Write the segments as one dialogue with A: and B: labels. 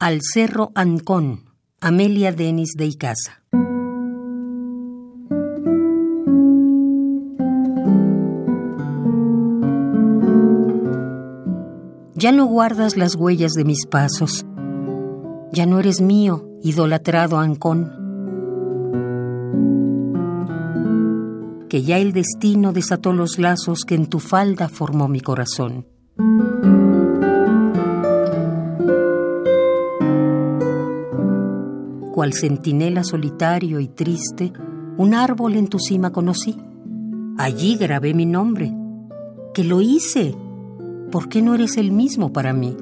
A: Al Cerro Ancón, Amelia Denis de Icaza. Ya no guardas las huellas de mis pasos, ya no eres mío, idolatrado Ancón. Que ya el destino desató los lazos que en tu falda formó mi corazón. Cual centinela solitario y triste, un árbol en tu cima conocí. Allí grabé mi nombre. Que lo hice. ¿Por qué no eres el mismo para mí?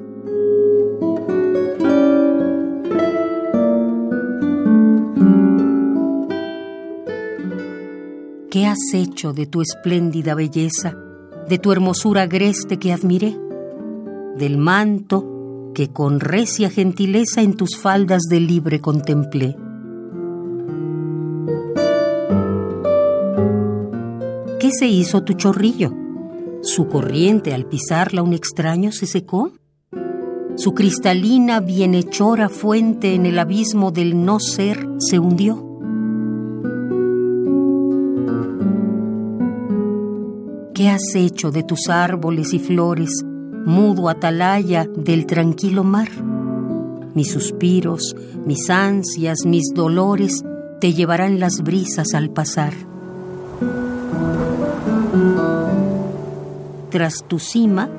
A: ¿Qué has hecho de tu espléndida belleza, de tu hermosura agreste que admiré? Del manto que con recia gentileza en tus faldas de libre contemplé. ¿Qué se hizo tu chorrillo? ¿Su corriente al pisarla un extraño se secó? ¿Su cristalina bienhechora fuente en el abismo del no ser se hundió? ¿Qué has hecho de tus árboles y flores? Mudo atalaya del tranquilo mar. Mis suspiros, mis ansias, mis dolores te llevarán las brisas al pasar. Tras tu cima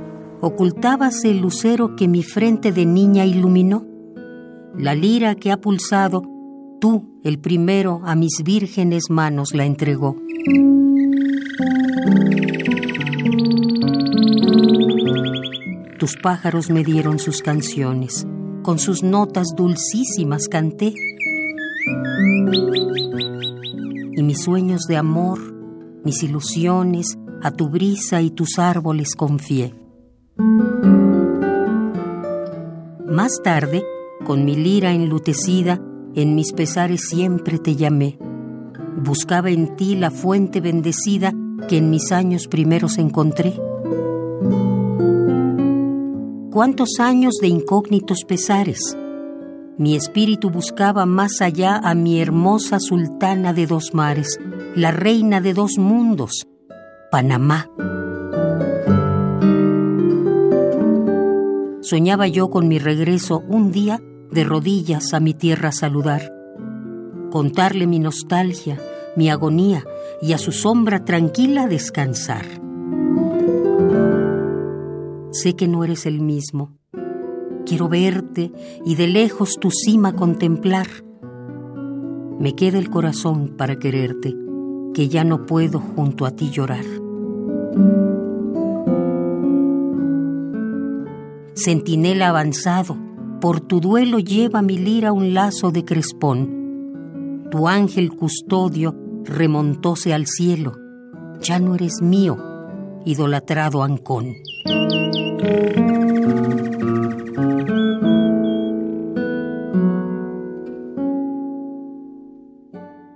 A: ocultábase el lucero que mi frente de niña iluminó. La lira que ha pulsado, tú, el primero, a mis vírgenes manos la entregó. Pájaros me dieron sus canciones, con sus notas dulcísimas canté. Y mis sueños de amor, mis ilusiones, a tu brisa y tus árboles confié. Más tarde, con mi lira enlutecida, en mis pesares siempre te llamé. Buscaba en ti la fuente bendecida que en mis años primeros encontré cuántos años de incógnitos pesares. Mi espíritu buscaba más allá a mi hermosa sultana de dos mares, la reina de dos mundos, Panamá. Soñaba yo con mi regreso un día de rodillas a mi tierra saludar, contarle mi nostalgia, mi agonía y a su sombra tranquila descansar. Sé que no eres el mismo. Quiero verte y de lejos tu cima contemplar. Me queda el corazón para quererte, que ya no puedo junto a ti llorar. Centinela avanzado, por tu duelo lleva mi lira un lazo de crespón. Tu ángel custodio remontóse al cielo. Ya no eres mío, idolatrado Ancón.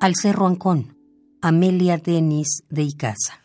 A: Al Cerro Ancón, Amelia Denis de Icaza.